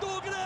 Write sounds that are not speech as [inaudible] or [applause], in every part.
do Grêmio!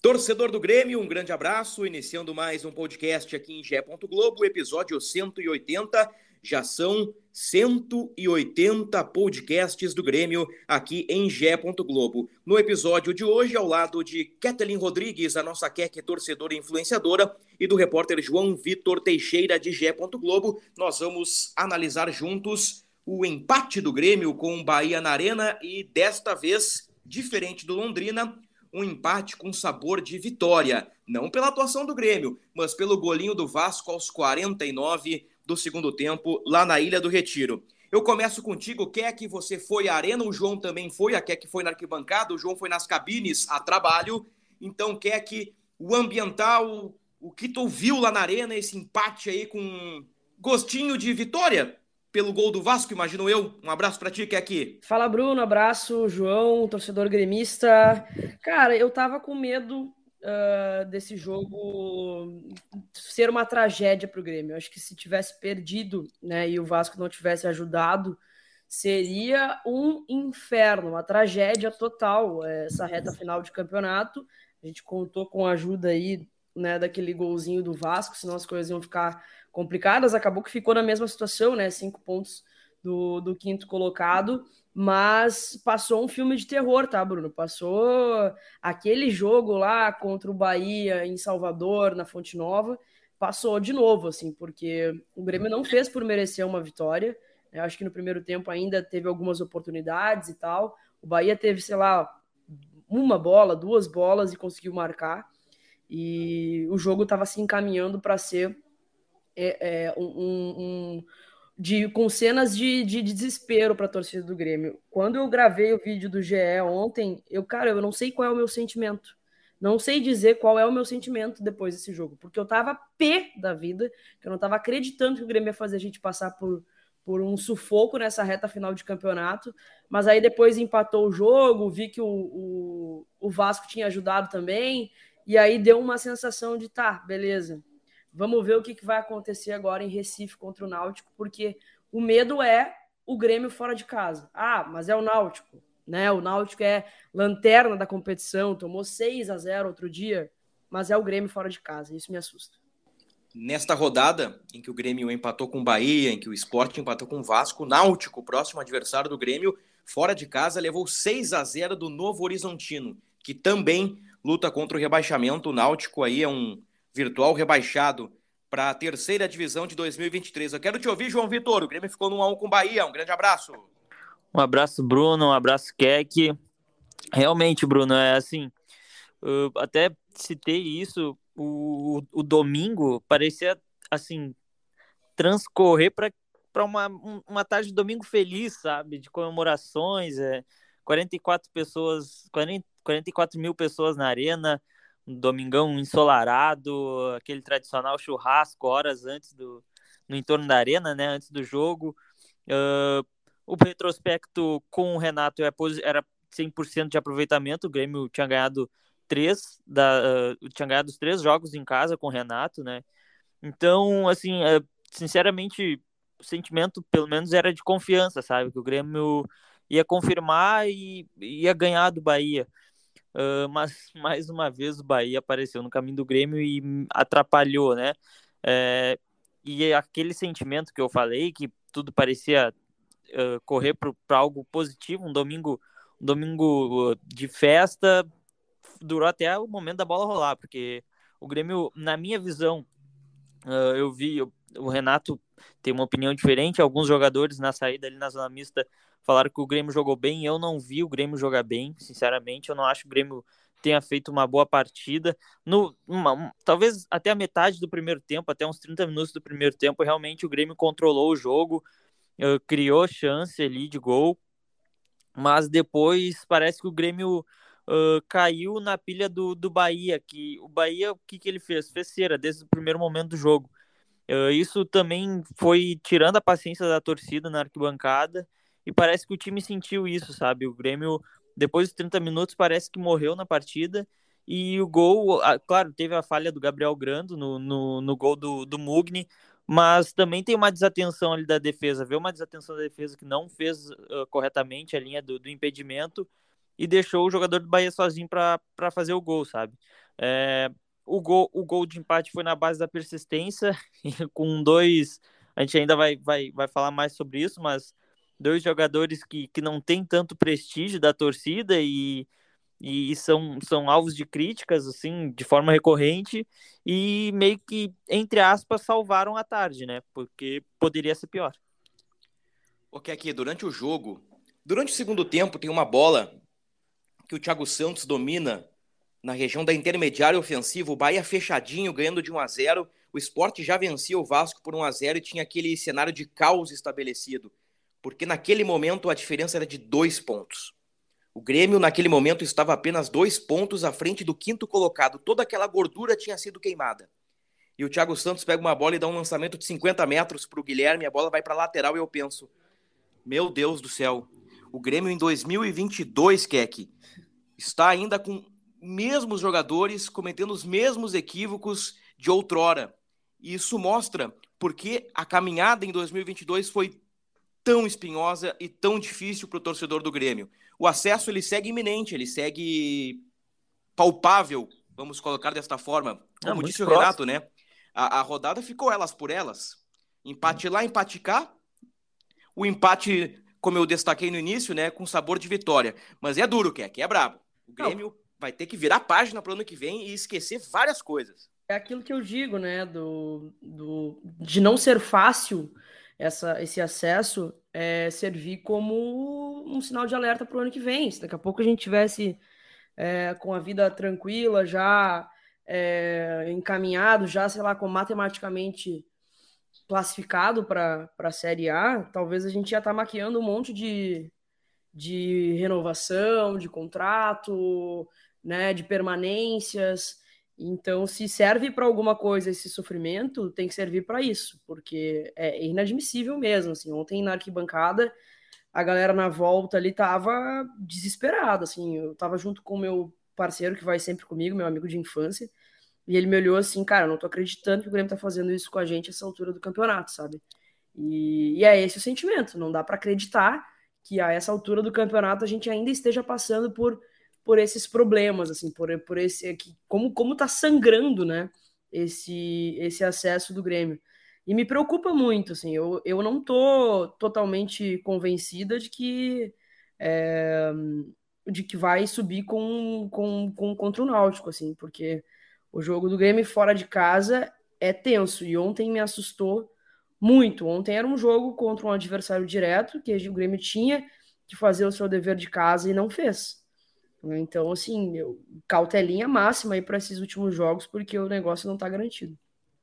Torcedor do Grêmio, um grande abraço. Iniciando mais um podcast aqui em Gé. Globo, episódio 180. Já são 180 podcasts do Grêmio aqui em Gé. Globo. No episódio de hoje, ao lado de Kathleen Rodrigues, a nossa Keke torcedora e influenciadora, e do repórter João Vitor Teixeira de Gé. Globo, nós vamos analisar juntos o empate do Grêmio com o Bahia na Arena e desta vez, diferente do Londrina, um empate com sabor de vitória, não pela atuação do Grêmio, mas pelo golinho do Vasco aos 49 do segundo tempo, lá na Ilha do Retiro. Eu começo contigo, quer que você foi à arena, o João também foi, a quer que foi na arquibancada, o João foi nas cabines a trabalho, então quer que o ambiental, o que tu viu lá na arena, esse empate aí com gostinho de vitória? Pelo gol do Vasco, imagino eu. Um abraço para ti, que é aqui. Fala, Bruno. Abraço, João, torcedor gremista. Cara, eu tava com medo uh, desse jogo ser uma tragédia para o Grêmio. acho que se tivesse perdido, né, e o Vasco não tivesse ajudado, seria um inferno, uma tragédia total essa reta final de campeonato. A gente contou com a ajuda aí, né, daquele golzinho do Vasco, senão as coisas iam ficar complicadas, acabou que ficou na mesma situação, né? Cinco pontos do, do quinto colocado, mas passou um filme de terror, tá, Bruno? Passou aquele jogo lá contra o Bahia em Salvador, na Fonte Nova, passou de novo, assim, porque o Grêmio não fez por merecer uma vitória. Eu acho que no primeiro tempo ainda teve algumas oportunidades e tal. O Bahia teve, sei lá, uma bola, duas bolas e conseguiu marcar. E o jogo estava se encaminhando para ser é, é, um, um, de, com cenas de, de desespero para a torcida do Grêmio. Quando eu gravei o vídeo do GE ontem, eu, cara, eu não sei qual é o meu sentimento. Não sei dizer qual é o meu sentimento depois desse jogo, porque eu tava pé da vida, que eu não tava acreditando que o Grêmio ia fazer a gente passar por, por um sufoco nessa reta final de campeonato, mas aí depois empatou o jogo, vi que o, o, o Vasco tinha ajudado também, e aí deu uma sensação de tá, beleza, Vamos ver o que, vai acontecer agora em Recife contra o Náutico, porque o medo é o Grêmio fora de casa. Ah, mas é o Náutico, né? O Náutico é lanterna da competição, tomou 6 a 0 outro dia, mas é o Grêmio fora de casa. Isso me assusta. Nesta rodada, em que o Grêmio empatou com o Bahia, em que o Sport empatou com o Vasco, o Náutico, próximo adversário do Grêmio, fora de casa, levou 6 a 0 do Novo Horizontino, que também luta contra o rebaixamento. O Náutico aí é um virtual rebaixado para a terceira divisão de 2023. Eu quero te ouvir, João Vitor. O Grêmio ficou no 1x1 com o Bahia. Um grande abraço. Um abraço, Bruno. Um abraço, Keck. Realmente, Bruno, é assim. Até citei isso. O, o domingo parecia assim transcorrer para para uma, uma tarde de domingo feliz, sabe? De comemorações, é, 44 pessoas, 40, 44 mil pessoas na arena, um domingão ensolarado, aquele tradicional churrasco horas antes do no entorno da arena, né, antes do jogo. Uh, o retrospecto com o Renato é era 100% de aproveitamento, o Grêmio tinha ganhado três da, uh, tinha ganhado os três jogos em casa com o Renato, né? Então, assim, uh, sinceramente, o sentimento pelo menos era de confiança, sabe? Que o Grêmio ia confirmar e ia ganhar do Bahia. Uh, mas [laughs] mais uma vez o Bahia apareceu no caminho do Grêmio e atrapalhou, né? É, e aquele sentimento que eu falei, que tudo parecia uh, correr para algo positivo, um domingo, um domingo de festa, durou até o momento da bola rolar, porque o Grêmio, na minha visão, uh, eu vi o Renato tem uma opinião diferente, alguns jogadores na saída ali na zona mista falaram que o Grêmio jogou bem. Eu não vi o Grêmio jogar bem, sinceramente. Eu não acho que o Grêmio tenha feito uma boa partida. No, uma, talvez até a metade do primeiro tempo, até uns 30 minutos do primeiro tempo, realmente o Grêmio controlou o jogo, uh, criou chance ali de gol. mas depois parece que o Grêmio uh, caiu na pilha do, do Bahia, que o Bahia, o que, que ele fez? Fez cera desde o primeiro momento do jogo. Uh, isso também foi tirando a paciência da torcida na arquibancada, e parece que o time sentiu isso, sabe? O Grêmio, depois dos 30 minutos, parece que morreu na partida, e o gol, claro, teve a falha do Gabriel Grando no, no, no gol do, do Mugni, mas também tem uma desatenção ali da defesa, viu? Uma desatenção da defesa que não fez uh, corretamente a linha do, do, impedimento e deixou o jogador do Bahia sozinho para fazer o gol, sabe? É, o, gol, o gol de empate foi na base da persistência, [laughs] com dois. A gente ainda vai, vai, vai falar mais sobre isso, mas dois jogadores que, que não têm tanto prestígio da torcida e e são, são alvos de críticas, assim, de forma recorrente, e meio que, entre aspas, salvaram a tarde, né? Porque poderia ser pior. Ok, aqui, durante o jogo, durante o segundo tempo, tem uma bola que o Thiago Santos domina na região da intermediária ofensiva, o Bahia fechadinho, ganhando de 1 a 0 o esporte já vencia o Vasco por 1 a 0 e tinha aquele cenário de caos estabelecido, porque naquele momento a diferença era de dois pontos. O Grêmio, naquele momento, estava apenas dois pontos à frente do quinto colocado. Toda aquela gordura tinha sido queimada. E o Thiago Santos pega uma bola e dá um lançamento de 50 metros para o Guilherme. A bola vai para a lateral e eu penso: Meu Deus do céu, o Grêmio em 2022, Keck, está ainda com mesmos jogadores cometendo os mesmos equívocos de outrora. E isso mostra porque a caminhada em 2022 foi tão espinhosa e tão difícil para o torcedor do Grêmio o acesso ele segue iminente, ele segue palpável, vamos colocar desta forma. Como disse o Renato, né? A, a, rodada ficou elas por elas. Empate lá, empate cá. O empate, como eu destaquei no início, né, com sabor de vitória. Mas é duro, que é, que é brabo. O Grêmio não. vai ter que virar página para o ano que vem e esquecer várias coisas. É aquilo que eu digo, né, do, do de não ser fácil essa, esse acesso é, servir como um sinal de alerta para o ano que vem. Se daqui a pouco a gente tivesse é, com a vida tranquila, já é, encaminhado, já, sei lá, com matematicamente classificado para a Série A, talvez a gente já tá maquiando um monte de, de renovação, de contrato, né, de permanências. Então, se serve para alguma coisa esse sofrimento, tem que servir para isso, porque é inadmissível mesmo. Assim, ontem na arquibancada, a galera na volta ali tava desesperada. Assim, eu tava junto com o meu parceiro que vai sempre comigo, meu amigo de infância, e ele me olhou assim, cara, não tô acreditando que o Grêmio tá fazendo isso com a gente essa altura do campeonato, sabe? E, e é esse o sentimento. Não dá para acreditar que a essa altura do campeonato a gente ainda esteja passando por por esses problemas, assim, por, por esse como como tá sangrando, né, esse esse acesso do Grêmio. E me preocupa muito, assim, eu, eu não tô totalmente convencida de que é, de que vai subir com, com, com contra o Náutico, assim, porque o jogo do Grêmio fora de casa é tenso e ontem me assustou muito. Ontem era um jogo contra um adversário direto que o Grêmio tinha que fazer o seu dever de casa e não fez. Né? Então, assim, eu, cautelinha máxima aí para esses últimos jogos, porque o negócio não está garantido.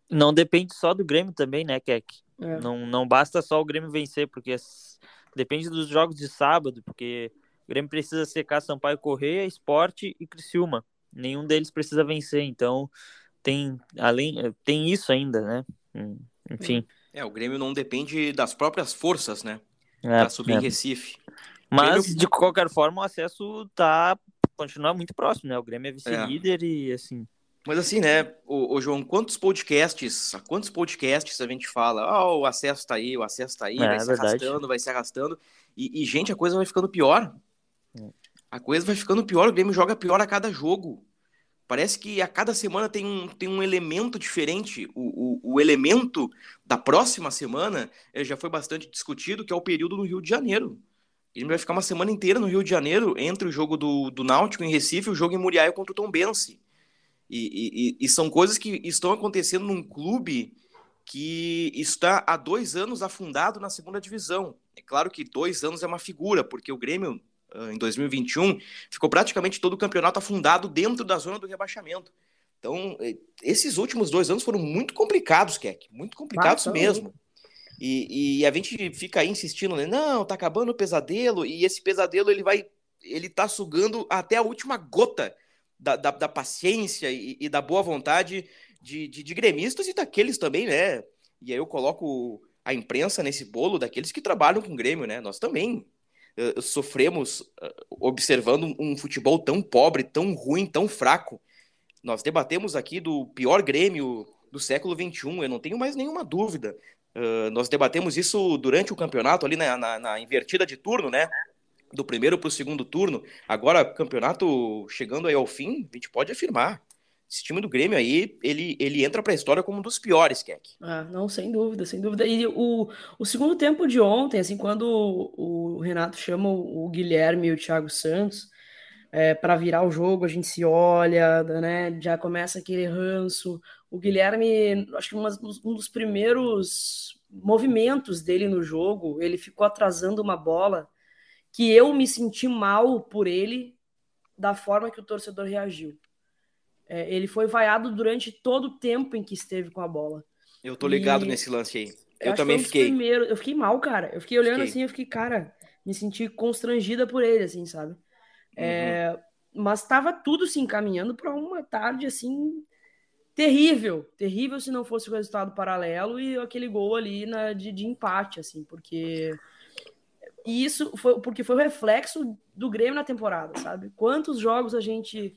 Não depende só do Grêmio também, né, Keck? É. Não, não basta só o Grêmio vencer, porque depende dos jogos de sábado, porque o Grêmio precisa secar Sampaio Correia, Esporte e Criciúma. Nenhum deles precisa vencer, então tem além tem isso ainda, né? Hum, enfim. É, o Grêmio não depende das próprias forças, né? É, para subir é. em Recife. Mas, Grêmio... de qualquer forma, o acesso tá continua muito próximo, né? O Grêmio é vice-líder é. e assim. Mas assim, né, o, João, quantos podcasts, quantos podcasts a gente fala, oh, o acesso tá aí, o acesso tá aí, é, vai se verdade. arrastando, vai se arrastando, e, e, gente, a coisa vai ficando pior. É. A coisa vai ficando pior, o Grêmio joga pior a cada jogo. Parece que a cada semana tem um, tem um elemento diferente. O, o, o elemento da próxima semana eh, já foi bastante discutido, que é o período no Rio de Janeiro. Ele vai ficar uma semana inteira no Rio de Janeiro, entre o jogo do, do Náutico em Recife e o jogo em Muriaia contra o Tom Bense. E, e, e, são coisas que estão acontecendo num clube que está há dois anos afundado na segunda divisão. É claro que dois anos é uma figura, porque o Grêmio, ah, em 2021, ficou praticamente todo o campeonato afundado dentro da zona do rebaixamento. Então, esses últimos dois anos foram muito complicados, Keck, muito complicados mesmo. E, e a gente fica aí insistindo, né? Não, tá acabando o pesadelo, e esse pesadelo ele vai. Ele tá sugando até a última gota da, da, da paciência e, e, da boa vontade de, de, de gremistas e daqueles também, né? E aí eu coloco a imprensa nesse bolo daqueles que trabalham com o Grêmio, né? Nós também uh, sofremos uh, observando um futebol tão pobre, tão ruim, tão fraco. Nós debatemos aqui do pior Grêmio do século XXI, eu não tenho mais nenhuma dúvida. Uh, nós debatemos isso durante o campeonato, ali na, na, na invertida de turno, né? Do primeiro para o segundo turno. Agora, campeonato chegando aí ao fim, a gente pode afirmar. Esse time do Grêmio aí, ele, ele entra para a história como um dos piores, Keck. Ah, não, sem dúvida, sem dúvida. E o, o segundo tempo de ontem, assim, quando o, o Renato chama o, o Guilherme e o Thiago Santos é, para virar o jogo, a gente se olha, né? Já começa aquele ranço. O Guilherme, acho que um dos primeiros movimentos dele no jogo, ele ficou atrasando uma bola que eu me senti mal por ele da forma que o torcedor reagiu. É, ele foi vaiado durante todo o tempo em que esteve com a bola. Eu tô ligado e... nesse lance aí. Eu, eu também fiquei. Primeiro, eu fiquei mal, cara. Eu fiquei olhando fiquei. assim, eu fiquei, cara, me senti constrangida por ele, assim, sabe? Uhum. É, mas estava tudo se encaminhando para uma tarde assim terrível, terrível se não fosse o resultado paralelo e aquele gol ali na, de, de empate, assim, porque isso foi porque foi o reflexo do Grêmio na temporada, sabe? Quantos jogos a gente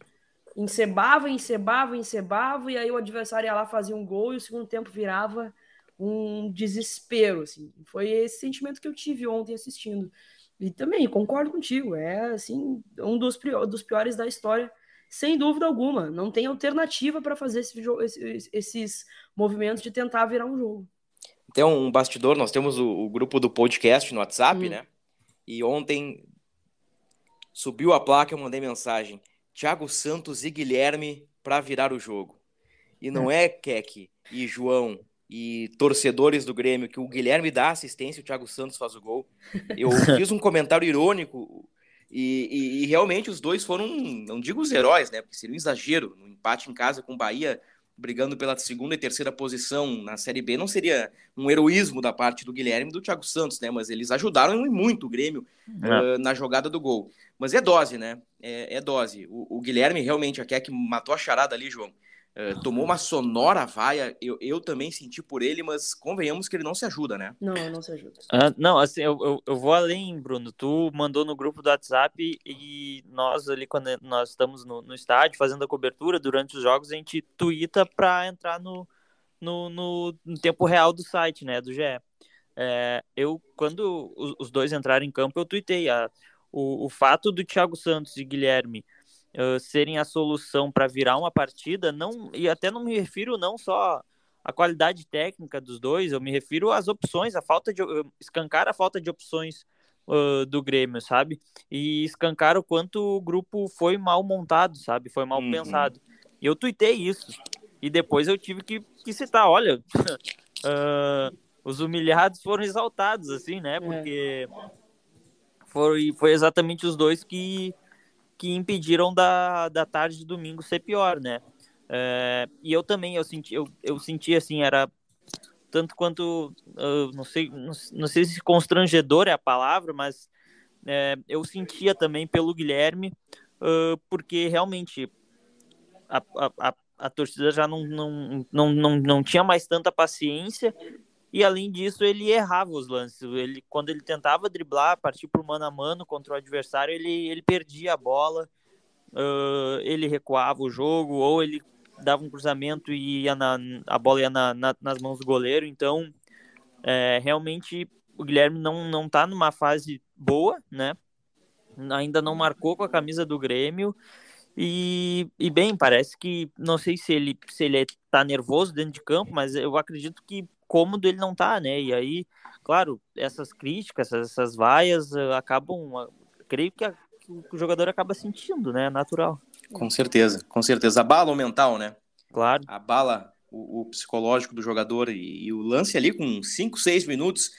encebava, encebava, encebava, e aí o adversário ia lá fazia um gol e o segundo tempo virava um desespero, assim. Foi esse sentimento que eu tive ontem assistindo. E também concordo contigo, é assim, um dos, dos piores da história sem dúvida alguma. Não tem alternativa para fazer esse esses movimentos de tentar virar um jogo. Tem um bastidor, nós temos o, o grupo do podcast no WhatsApp, hum. né? E ontem subiu a placa, eu mandei mensagem. Thiago Santos e Guilherme para virar o jogo. E não é, é Keck e João e torcedores do Grêmio que o Guilherme dá assistência, o Thiago Santos faz o gol. Eu [laughs] fiz um comentário irônico e, e, e, realmente os dois foram, não digo os heróis, né? Porque seria um exagero. Um empate em casa com o Bahia, brigando pela segunda e terceira posição na Série B, não seria um heroísmo da parte do Guilherme e do Thiago Santos, né? Mas eles ajudaram muito o Grêmio é. uh, na jogada do gol. Mas é dose, né? É, é dose. O, o, Guilherme realmente, aqui é que matou a charada ali, João. Uh, tomou uma sonora vaia, eu, eu também senti por ele, mas convenhamos que ele não se ajuda, né? Não, não se ajuda. Uh, não, assim, eu, eu, eu, vou além, Bruno. Tu mandou no grupo do WhatsApp e nós ali, quando nós estamos no, no estádio fazendo a cobertura durante os jogos, a gente twitta para entrar no, no, no, no, tempo real do site, né, do GE. É, eu, quando os, os, dois entraram em campo, eu tuitei a, o, o fato do Thiago Santos e Guilherme uh, serem a solução para virar uma partida, não e até não me refiro não só à qualidade técnica dos dois, eu me refiro às opções, a falta de escancar a falta de opções uh, do Grêmio, sabe? E escancar o quanto o grupo foi mal montado, sabe? Foi mal uhum. pensado. E eu tuitei isso. E depois eu tive que, que citar, olha, [laughs] uh, os humilhados foram exaltados, assim, né? É. Porque é. foi, foi exatamente os dois que que impediram da, da tarde de domingo ser pior, né? É, e eu também, eu senti, eu, eu senti assim, era tanto quanto, não sei, não, não, sei se constrangedor é a palavra, mas é, eu sentia também pelo Guilherme, uh, porque realmente a, a, a, a torcida já não, não, não, não, não tinha mais tanta paciência e além disso, ele errava os lances. Ele, quando ele tentava driblar, partir para o mano a mano contra o adversário, ele, ele perdia a bola, uh, ele recuava o jogo, ou ele dava um cruzamento e ia na, a bola ia na, na, nas mãos do goleiro. Então, é, realmente, o Guilherme não, não tá numa fase boa, né? Ainda não marcou com a camisa do Grêmio. E, e bem, parece que não sei se ele se ele tá nervoso dentro de campo, mas eu acredito que cômodo ele não tá, né? E aí, claro, essas críticas, essas, essas vaias uh, acabam, creio que, a, que, o jogador acaba sentindo, né? Natural. Com certeza, com certeza. Abala o mental, né? Claro. Abala o, o psicológico do jogador e, e, o lance ali com 5, 6 minutos.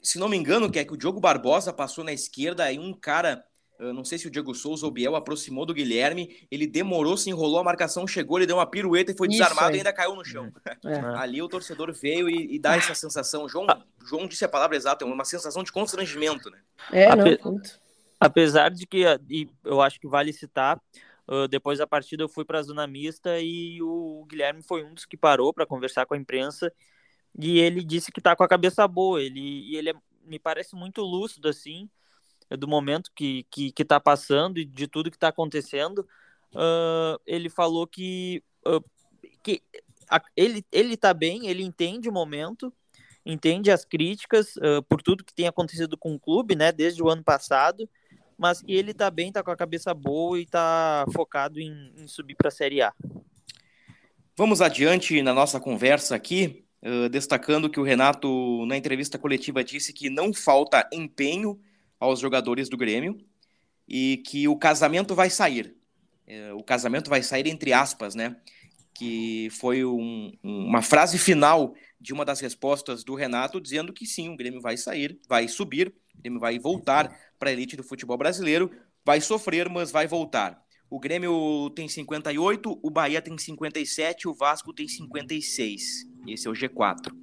Se não me engano, que é que o Diogo Barbosa passou na esquerda e um cara Uh, não sei se o Diego Souza ou o Biel aproximou do Guilherme, ele demorou, se enrolou, a marcação chegou, ele deu uma pirueta e foi Isso desarmado aí. e ainda caiu no chão. É. [laughs] Ali o torcedor veio e, e dá essa sensação. João, João disse a palavra exata, é uma sensação de constrangimento, né? É, A não. Apesar de que, e eu acho que vale citar, uh, depois da partida eu fui para a zona mista e o Guilherme foi um dos que parou para conversar com a imprensa e ele disse que tá com a cabeça boa. Ele, e ele é- me parece muito lúcido, assim, do momento que, que, que tá passando e de tudo que tá acontecendo. Uh, ele falou que, uh, que a- ele, ele tá bem, ele entende o momento, entende as críticas uh, por tudo que tem acontecido com o clube, né, desde o ano passado, mas que ele tá bem, tá com a cabeça boa e tá focado em, em subir para a Série A. Vamos adiante na nossa conversa aqui, destacando que o Renato, na entrevista coletiva, disse que não falta empenho aos jogadores do Grêmio e que o casamento vai sair. Uh, o casamento vai sair entre aspas, né? Que foi um, uma frase final de uma das respostas do Renato, dizendo que sim, o Grêmio vai sair, vai subir, o Grêmio vai voltar para a elite do futebol brasileiro, vai sofrer, mas vai voltar. O Grêmio tem 58, o Bahia tem 57, o Vasco tem 56. Esse é o G4.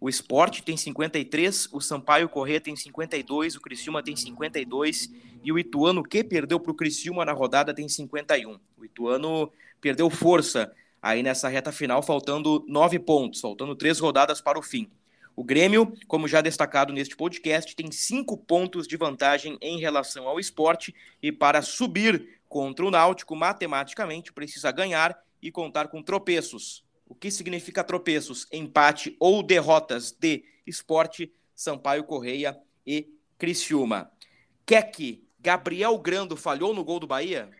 O Sport tem 53, o Sampaio Corrêa tem 52, o Criciúma tem 52 e o Ituano, que perdeu para o Criciúma na rodada, tem 51. O Ituano perdeu força aí nessa reta final, faltando nove pontos, faltando três rodadas para o fim. O Grêmio, como já destacado neste podcast, tem cinco pontos de vantagem em relação ao esporte e para subir contra o Náutico, matematicamente, precisa ganhar e contar com tropeços. O que significa tropeços? Empate ou derrotas de esporte, Sampaio Correia e Criciúma. Keck, Gabriel Grando falhou no gol do Bahia?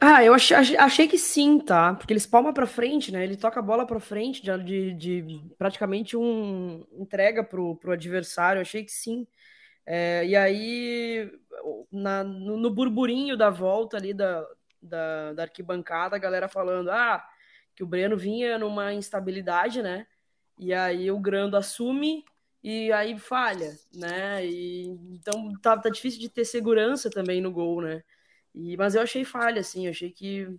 Ah, eu achei, achei- que sim, tá? Porque eles palma pra frente, né? Ele toca a bola pra frente, de, de, de praticamente um entrega pro, pro adversário. Eu achei que sim. É, e aí, na- no, no burburinho da volta ali da, da, da arquibancada, a galera falando ah, que o Breno vinha numa instabilidade, né? E aí o Grando assume e aí falha, né? E, então tá, tá difícil de ter segurança também no gol, né? E, mas eu achei falha, assim, eu achei que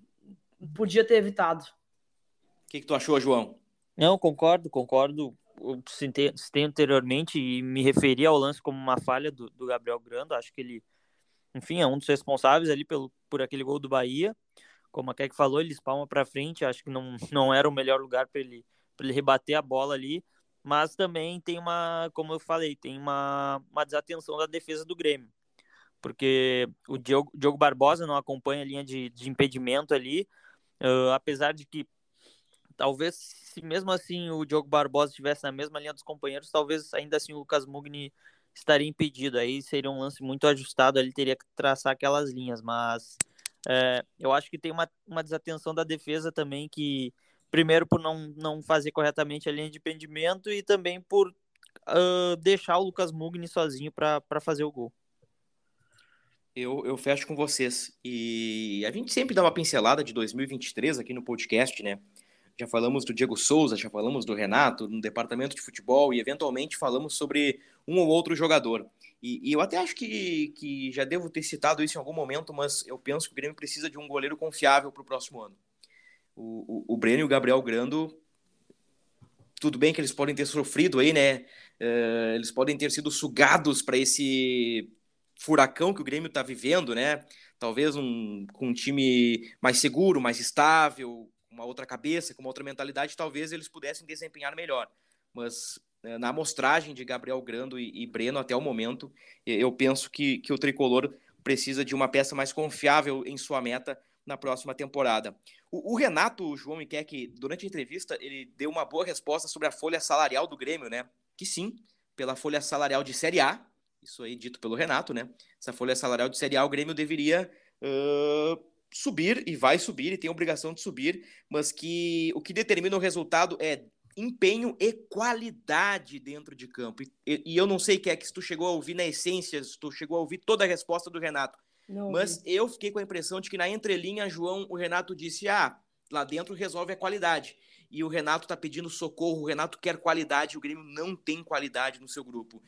podia ter evitado. O que, que tu achou, João? Não, concordo, concordo. Eu citei, citei anteriormente e me referi ao lance como uma falha do, do Gabriel Grando. Acho que ele, enfim, é um dos responsáveis ali pelo, por aquele gol do Bahia. Como a Keck falou, ele espalma para frente. Acho que não, [laughs] não era o melhor lugar para ele, ele rebater a bola ali. Mas também tem uma, como eu falei, tem uma, uma desatenção da defesa do Grêmio. Porque o Diogo, Diogo Barbosa não acompanha a linha de, de impedimento ali. Uh, apesar de que talvez se mesmo assim o Diogo Barbosa estivesse na mesma linha dos companheiros, talvez ainda assim o Lucas Mugni estaria impedido. Aí seria um lance muito ajustado, ele teria que traçar aquelas linhas, mas é, eu acho que tem uma, uma desatenção da defesa também, que primeiro por não, não fazer corretamente a linha de impedimento e também por uh, deixar o Lucas Mugni sozinho para fazer o gol. Eu, eu fecho com vocês. E a gente sempre dá uma pincelada de 2023 aqui no podcast, né? Já falamos do Diego Souza, já falamos do Renato, no departamento de futebol, e eventualmente falamos sobre um ou outro jogador. E, e eu até acho que, que já devo ter citado isso em algum momento, mas eu penso que o Grêmio precisa de um goleiro confiável para o próximo ano. O, o, o Breno e o Gabriel Grando, tudo bem que eles podem ter sofrido aí, né? Uh, eles podem ter sido sugados para esse furacão que o Grêmio está vivendo, né? Talvez um, com um time mais seguro, mais estável, uma outra cabeça, com uma outra mentalidade, talvez eles pudessem desempenhar melhor. Mas na amostragem de Gabriel Grando e, e Breno até o momento, eu penso que, que o tricolor precisa de uma peça mais confiável em sua meta na próxima temporada. O, o Renato, o João Miquel, durante a entrevista, ele deu uma boa resposta sobre a folha salarial do Grêmio, né? Que sim, pela folha salarial de Série A, isso aí dito pelo Renato, né? Essa folha salarial de Série A, o Grêmio deveria uh, subir e vai subir e tem obrigação de subir, mas que o que determina o resultado é empenho e qualidade dentro de campo. E, e eu não sei que é que se tu chegou a ouvir na essência, se tu chegou a ouvir toda a resposta do Renato. Não, mas eu fiquei com a impressão de que na entrelinha, João, o Renato disse: ah, lá dentro resolve a qualidade. E o Renato tá pedindo socorro, o Renato quer qualidade, o Grêmio não tem qualidade no seu grupo.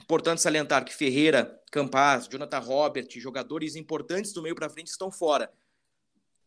importante salientar que Ferreira, Campaz, Jonathan Robert, jogadores importantes do meio para frente estão fora.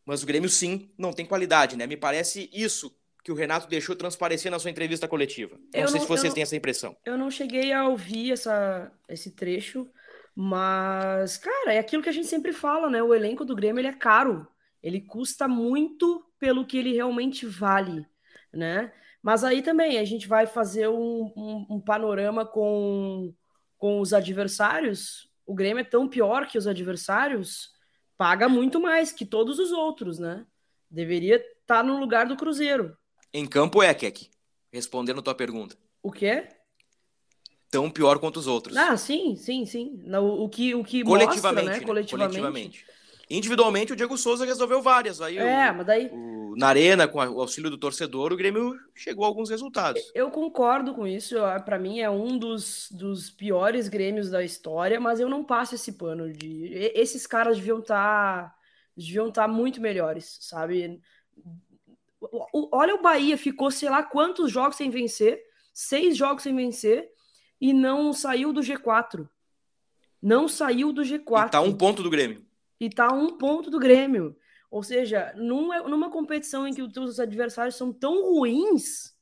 Mas o Grêmio, sim, não tem qualidade, né? Me parece isso que o Renato deixou transparecer na sua entrevista coletiva. Não eu sei não, se vocês têm essa impressão. Eu não cheguei a ouvir essa, esse trecho, mas, cara, é aquilo que a gente sempre fala, né? O elenco do Grêmio ele é caro. Ele custa muito pelo que ele realmente vale, né? Mas aí também a gente vai fazer um, um, um panorama com, com os adversários. O Grêmio é tão pior que os adversários, paga muito mais que todos os outros, né? Deveria estar tá no lugar do Cruzeiro. Em campo é, Keck. Respondendo a tua pergunta. O quê? Tão pior quanto os outros. Ah, sim, sim, sim. O, o que, o que coletivamente, mostra, né? Coletivamente. Coletivamente. Individualmente, o Diego Souza resolveu várias. Aí é, o, mas daí. O, na arena, com o auxílio do torcedor, o Grêmio chegou a alguns resultados. Eu concordo com isso. Para mim, é um dos, dos piores Grêmios da história, mas eu não passo esse pano de. Esses caras deviam estar. Tá, deviam estar tá muito melhores, sabe? Olha o Bahia, ficou sei lá quantos jogos sem vencer, seis jogos sem vencer, e não saiu do G4. Não saiu do G4. E tá um ponto do Grêmio. E tá um ponto do Grêmio. Ou seja, numa, numa competição em que os teus adversários são tão ruins,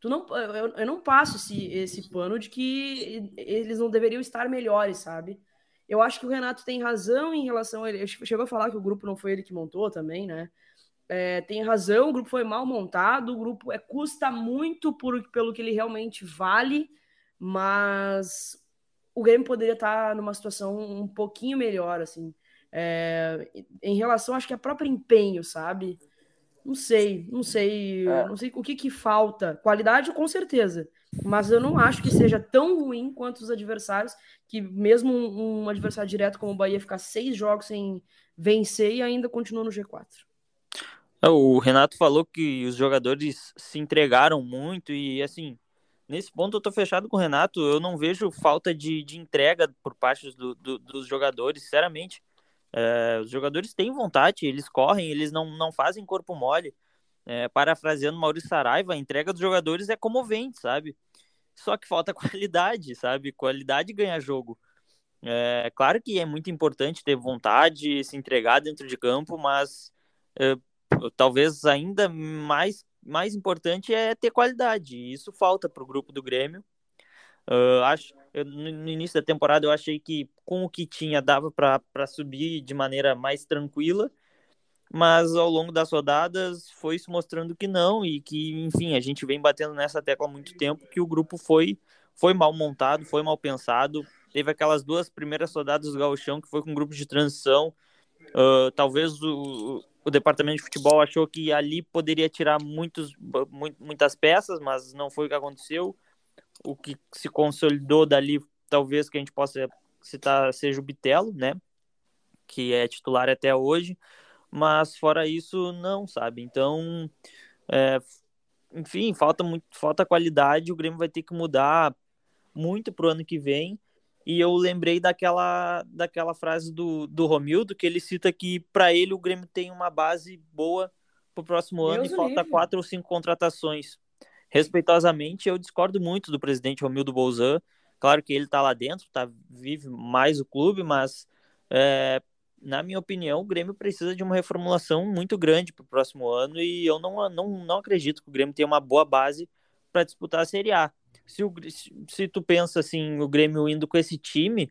tu não, eu, eu não passo esse, esse pano de que eles não deveriam estar melhores, sabe? Eu acho que o Renato tem razão em relação a ele. Chegou a falar que o grupo não foi ele que montou também, né? É, tem razão, o grupo foi mal montado, o grupo é, custa muito por, pelo que ele realmente vale, mas o Grêmio poderia estar numa situação um pouquinho melhor, assim. É, em relação, acho que a próprio empenho, sabe? Não sei, não sei, é. não sei o que que falta. Qualidade, com certeza, mas eu não acho que seja tão ruim quanto os adversários, que mesmo um, um adversário direto como o Bahia ficar seis jogos sem vencer e ainda continua no G4. É, o Renato falou que os jogadores se entregaram muito e, assim, nesse ponto eu tô fechado com o Renato. Eu não vejo falta de, de entrega por parte do, do, dos jogadores, sinceramente. É, os jogadores têm vontade, eles correm, eles não, não fazem corpo mole. É, parafraseando Maurício Saraiva, a entrega dos jogadores é comovente, sabe? Só que falta [laughs] qualidade, sabe? Qualidade ganha jogo. É claro que é muito importante ter vontade, se entregar dentro de campo, mas é, talvez ainda mais, mais importante é ter qualidade. Isso falta para o grupo do Grêmio. Uh, acho, eu, no início da temporada eu achei que com o que tinha dava para subir de maneira mais tranquila, mas ao longo das rodadas foi se mostrando que não e que, enfim, a gente vem batendo nessa tecla há muito tempo que o grupo foi, foi mal montado, foi mal pensado. Teve aquelas duas primeiras rodadas do Gauchão que foi com um grupo de transição. Uh, talvez o, o departamento de futebol achou que ali poderia tirar muitos, muitas peças, mas não foi o que aconteceu. O que se consolidou dali, talvez que a gente possa citar, seja o Bitelo, né? Que é titular até hoje, mas fora isso, não, sabe? Então, é, enfim, falta muito, falta qualidade. O Grêmio vai ter que mudar muito pro ano que vem. E eu lembrei daquela, daquela frase do, do Romildo, que ele cita que para ele o Grêmio tem uma base boa para o próximo Deus ano e falta livre. quatro ou cinco contratações. Respeitosamente, eu discordo muito do presidente Romildo Bolzan. Claro que ele está lá dentro, tá, vive mais o clube, mas é, na minha opinião, o Grêmio precisa de uma reformulação muito grande para o próximo ano e eu não, não, não acredito que o Grêmio tenha uma boa base para disputar a Série A se, o, se tu pensa assim, o Grêmio indo com esse time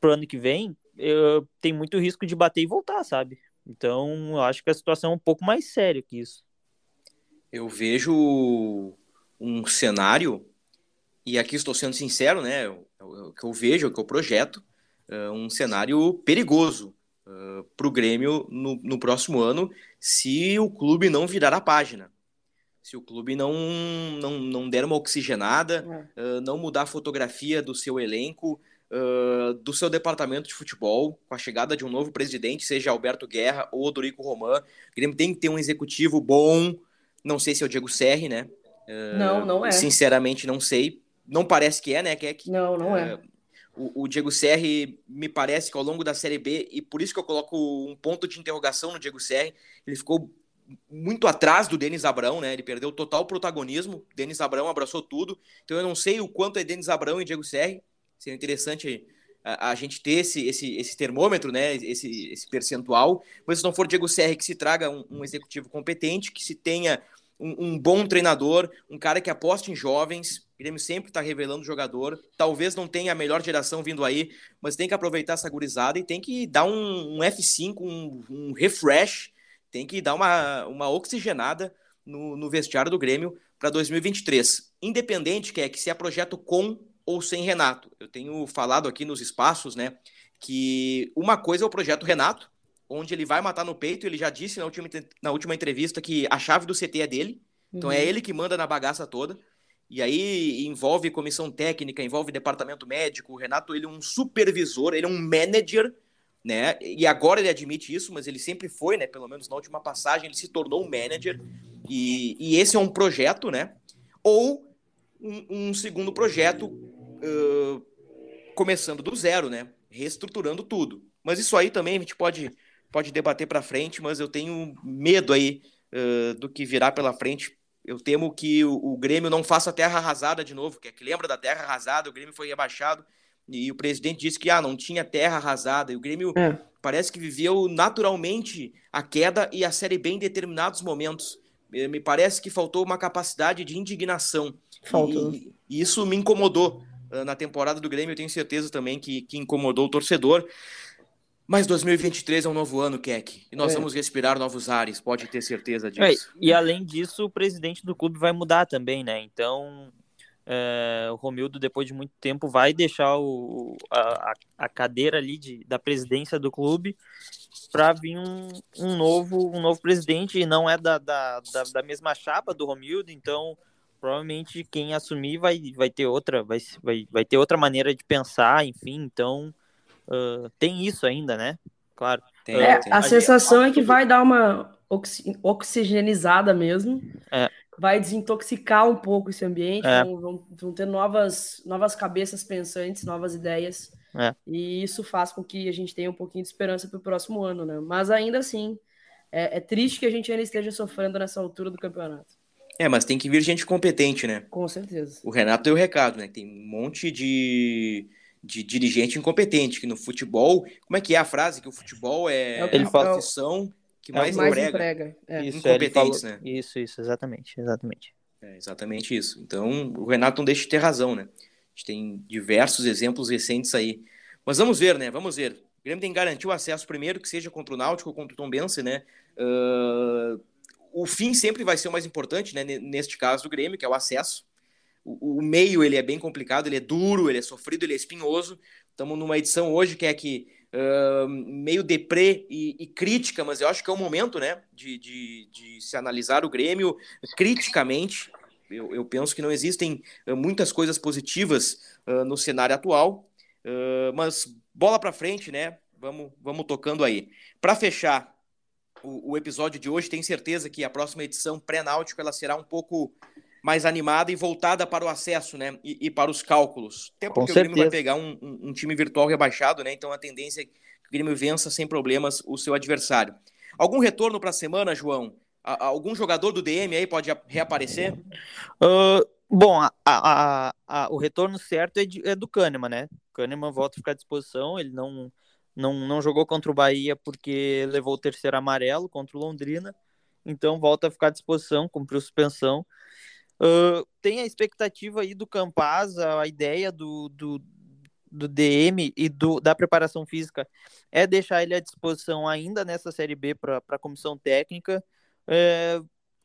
pro ano que vem, eu, tem muito risco de bater e voltar, sabe? Então, eu acho que a situação é um pouco mais séria que isso. Eu vejo um cenário, e aqui estou sendo sincero, né? O que eu vejo, o que eu projeto, uh, um cenário perigoso uh, para o Grêmio no, no próximo ano, se o clube não virar a página se o clube não, não, não der uma oxigenada, é. uh, não mudar a fotografia do seu elenco, uh, do seu departamento de futebol, com a chegada de um novo presidente, seja Alberto Guerra ou Odorico Roman, o Grêmio tem que ter um executivo bom, não sei se é o Diego Serri, né? Uh, não, não é. Sinceramente, não sei. Não parece que é, né, Keck? Não, não é. O, o, Diego Serri me parece que ao longo da Série B, e por isso que eu coloco um ponto de interrogação no Diego Serri, ele ficou muito atrás do Denis Abrão, né? Ele perdeu total protagonismo. Denis Abrão abraçou tudo. Então eu não sei o quanto é Denis Abrão e Diego Serri. Seria interessante a, a gente ter esse, esse, esse termômetro, né? Esse, esse percentual. Mas se não for Diego Serra, que se traga um, um executivo competente, que se tenha um, um, bom treinador, um cara que aposte em jovens. O Grêmio sempre está revelando jogador. Talvez não tenha a melhor geração vindo aí, mas tem que aproveitar essa gurizada e tem que dar um, um F5, um, um, refresh, tem que dar uma, uma oxigenada no, no vestiário do Grêmio para 2023. Independente que é que se é projeto com ou sem Renato. Eu tenho falado aqui nos espaços, né, que uma coisa é o projeto Renato, onde ele vai matar no peito. Ele já disse na última, na última entrevista que a chave do CT é dele. Então é uhum. é ele que manda na bagaça toda. E aí envolve comissão técnica, envolve departamento médico. O Renato, ele é um supervisor, ele é um manager, né? E agora ele admite isso, mas ele sempre foi, né? Pelo menos na última passagem, ele se tornou um manager. E, e esse é um projeto, né? Ou um, um segundo projeto uh, começando do zero, né? Reestruturando tudo. Mas isso aí também a gente pode pode debater para frente, mas eu tenho medo aí uh, do que virá pela frente. Eu temo que o, o, Grêmio não faça terra arrasada de novo, que, é que lembra da terra arrasada, o Grêmio foi rebaixado e o presidente disse que ah, não tinha terra arrasada, e o Grêmio é. parece que viveu naturalmente a queda e a Série B em determinados momentos. Me parece que faltou uma capacidade de indignação. Faltou. E, e isso me incomodou uh, na temporada do Grêmio, eu tenho certeza também que, que incomodou o torcedor. Mas 2023 é um novo ano, Keck, e nós é. vamos respirar novos ares, pode ter certeza é, disso. É, e além disso, o presidente do clube vai mudar também, né? Então, é, o Romildo, depois de muito tempo, vai deixar o, a, a cadeira ali de, da presidência do clube para vir um, um, novo, um novo presidente, e não é da, da, da, da mesma chapa do Romildo, então provavelmente quem assumir vai, vai ter outra vai, vai, vai ter outra maneira de pensar, enfim, então uh, tem isso ainda, né? Claro. Tem, é, tem. A, a sensação é que vai dar uma oxi oxigenizada mesmo. É. Vai desintoxicar um pouco esse ambiente, é. vão, vão, vão, ter novas, novas cabeças pensantes, novas ideias. É. E isso faz com que a gente tenha um pouquinho de esperança para o próximo ano, né? Mas ainda assim, é, é, triste que a gente ainda esteja sofrendo nessa altura do campeonato. É, mas tem que vir gente competente, né? Com certeza. O Renato deu o recado, né? Tem um monte de de dirigente incompetente, que no futebol, como é que é a frase? Que o futebol é, é a profissão que mais, mais emprega. emprega. É. Isso, Incompetentes, falou... né? Isso, isso, exatamente, exatamente. É exatamente isso. Então, o Renato não deixa de ter razão, né? A gente tem diversos exemplos recentes aí. Mas vamos ver, né? Vamos ver. O Grêmio tem que garantir o acesso primeiro, que seja contra o Náutico ou contra o Tom Bense, né? Uh... O fim sempre vai ser o mais importante, né? Neste caso do Grêmio, que é o acesso o, meio ele é bem complicado, ele é duro, ele é sofrido, ele é espinhoso. Estamos numa edição hoje que é que uh, meio deprê e, e, crítica, mas eu acho que é o momento, né, de, de, de se analisar o Grêmio criticamente. Eu, eu, penso que não existem uh, muitas coisas positivas uh, no cenário atual, mas bola para frente, né? Vamos, vamos tocando aí. Para fechar o, o, episódio de hoje, tenho certeza que a próxima edição pré-náutico ela será um pouco mais animada e voltada para o acesso, né? E, e para os cálculos. Até porque o Grêmio vai pegar um, um, um, time virtual rebaixado, né? Então a tendência é que o Grêmio vença sem problemas o seu adversário. Algum retorno para a semana, João? A, algum jogador do DM aí pode reaparecer? Uh, bom, a, o retorno certo é, de, é do Kahneman, né? O Kahneman volta a ficar à disposição, ele não, não, não jogou contra o Bahia porque levou o terceiro amarelo contra o Londrina, então volta a ficar à disposição, cumpriu suspensão. Uh, tem a expectativa aí do Campaz, a ideia do, do, do DM e do, da preparação física é deixar ele à disposição ainda nessa Série B para a comissão técnica. É,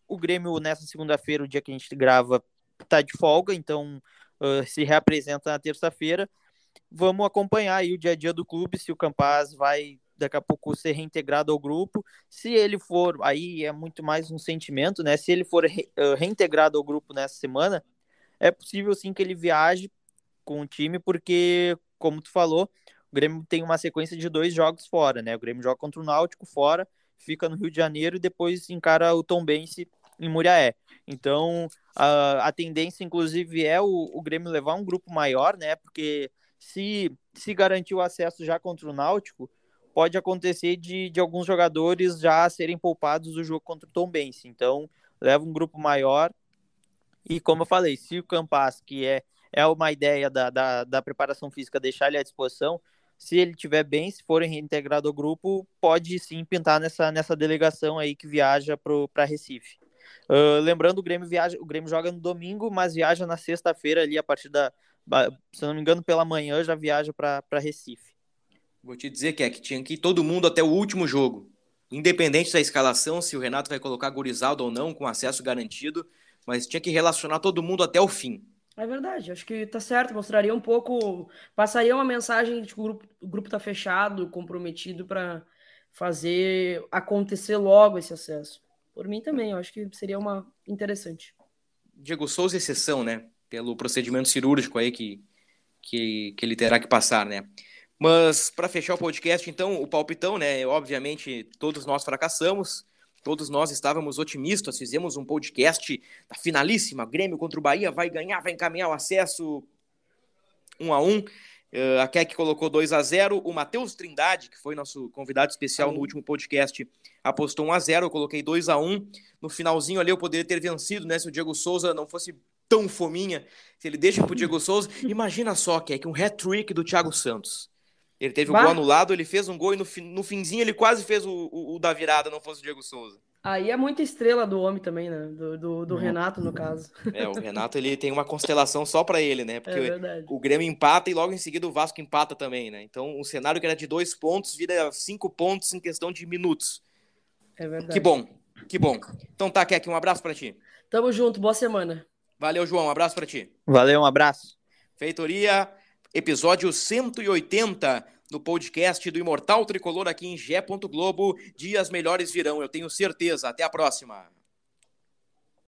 o Grêmio, nessa segunda-feira, o dia que a gente grava, está de folga, então uh, se reapresenta na terça-feira. Vamos acompanhar aí o dia a dia do clube, se o Campaz vai daqui a pouco ser reintegrado ao grupo. Se ele for, aí é muito mais um sentimento, né? Se ele for re, uh, reintegrado ao grupo nessa semana, é possível sim que ele viaje com o time, porque, como tu falou, o Grêmio tem uma sequência de dois jogos fora, né? O Grêmio joga contra o Náutico fora, fica no Rio de Janeiro e depois encara o Tom Bense em Muriaé. Então, a, a tendência, inclusive, é o, o Grêmio levar um grupo maior, né? Porque se, se garantir o acesso já contra o Náutico, pode acontecer de, de alguns jogadores já serem poupados do jogo contra o Tom Bense. Então, leva um grupo maior. E como eu falei, se o Campas, que é, é uma ideia da, da, da preparação física deixar ele à disposição. Se ele estiver bem, se forem reintegrado ao grupo, pode sim pintar nessa, nessa delegação aí que viaja para Recife. Uh, lembrando, o Grêmio viaja, o Grêmio joga no domingo, mas viaja na sexta-feira ali a partir da, se não me engano, pela manhã já viaja para Recife. Vou te dizer que é que tinha que ir todo mundo até o último jogo. Independente da escalação, se o Renato vai colocar Gurizaldo ou não, com acesso garantido, mas tinha que relacionar todo mundo até o fim. É verdade, acho que tá certo. Mostraria um pouco, passaria uma mensagem de que o grupo, o grupo tá fechado, comprometido para fazer acontecer logo esse acesso. Por mim também, eu acho que seria uma interessante. Diego Souza, exceção, né? Pelo procedimento cirúrgico aí que, que, que ele terá que passar, né? Mas para fechar o podcast, então, o palpitão, né? Obviamente, todos nós fracassamos, todos nós estávamos otimistas, fizemos um podcast da finalíssima, Grêmio contra o Bahia, vai ganhar, vai encaminhar o acesso um a um. Uh, a Keck colocou 2 a 0 O Matheus Trindade, que foi nosso convidado especial no último podcast, apostou 1 a 0 Eu coloquei 2 a 1 No finalzinho ali eu poderia ter vencido, né? Se o Diego Souza não fosse tão fominha, se ele deixa pro Diego Souza. Imagina só, Keck, um hat-trick do Thiago Santos. Ele teve um bah. gol anulado, ele fez um gol e no, no finzinho ele quase fez o, o, o, da virada, não fosse o Diego Souza. Aí é muita estrela do homem também, né? Do, do, do Renato, no caso. [laughs] É, o Renato ele tem uma constelação só para ele, né? Porque é o, o Grêmio empata e logo em seguida o Vasco empata também, né? Então um cenário que era de dois pontos vira cinco pontos em questão de minutos. É verdade. Que bom, que bom. Então tá, Keck, um abraço para ti. Tamo junto, boa semana. Valeu, João, um abraço para ti. Valeu, um abraço. Feitoria, episódio 180 no podcast do Imortal Tricolor aqui em Gé. Globo. Dias melhores virão, eu tenho certeza. Até a próxima.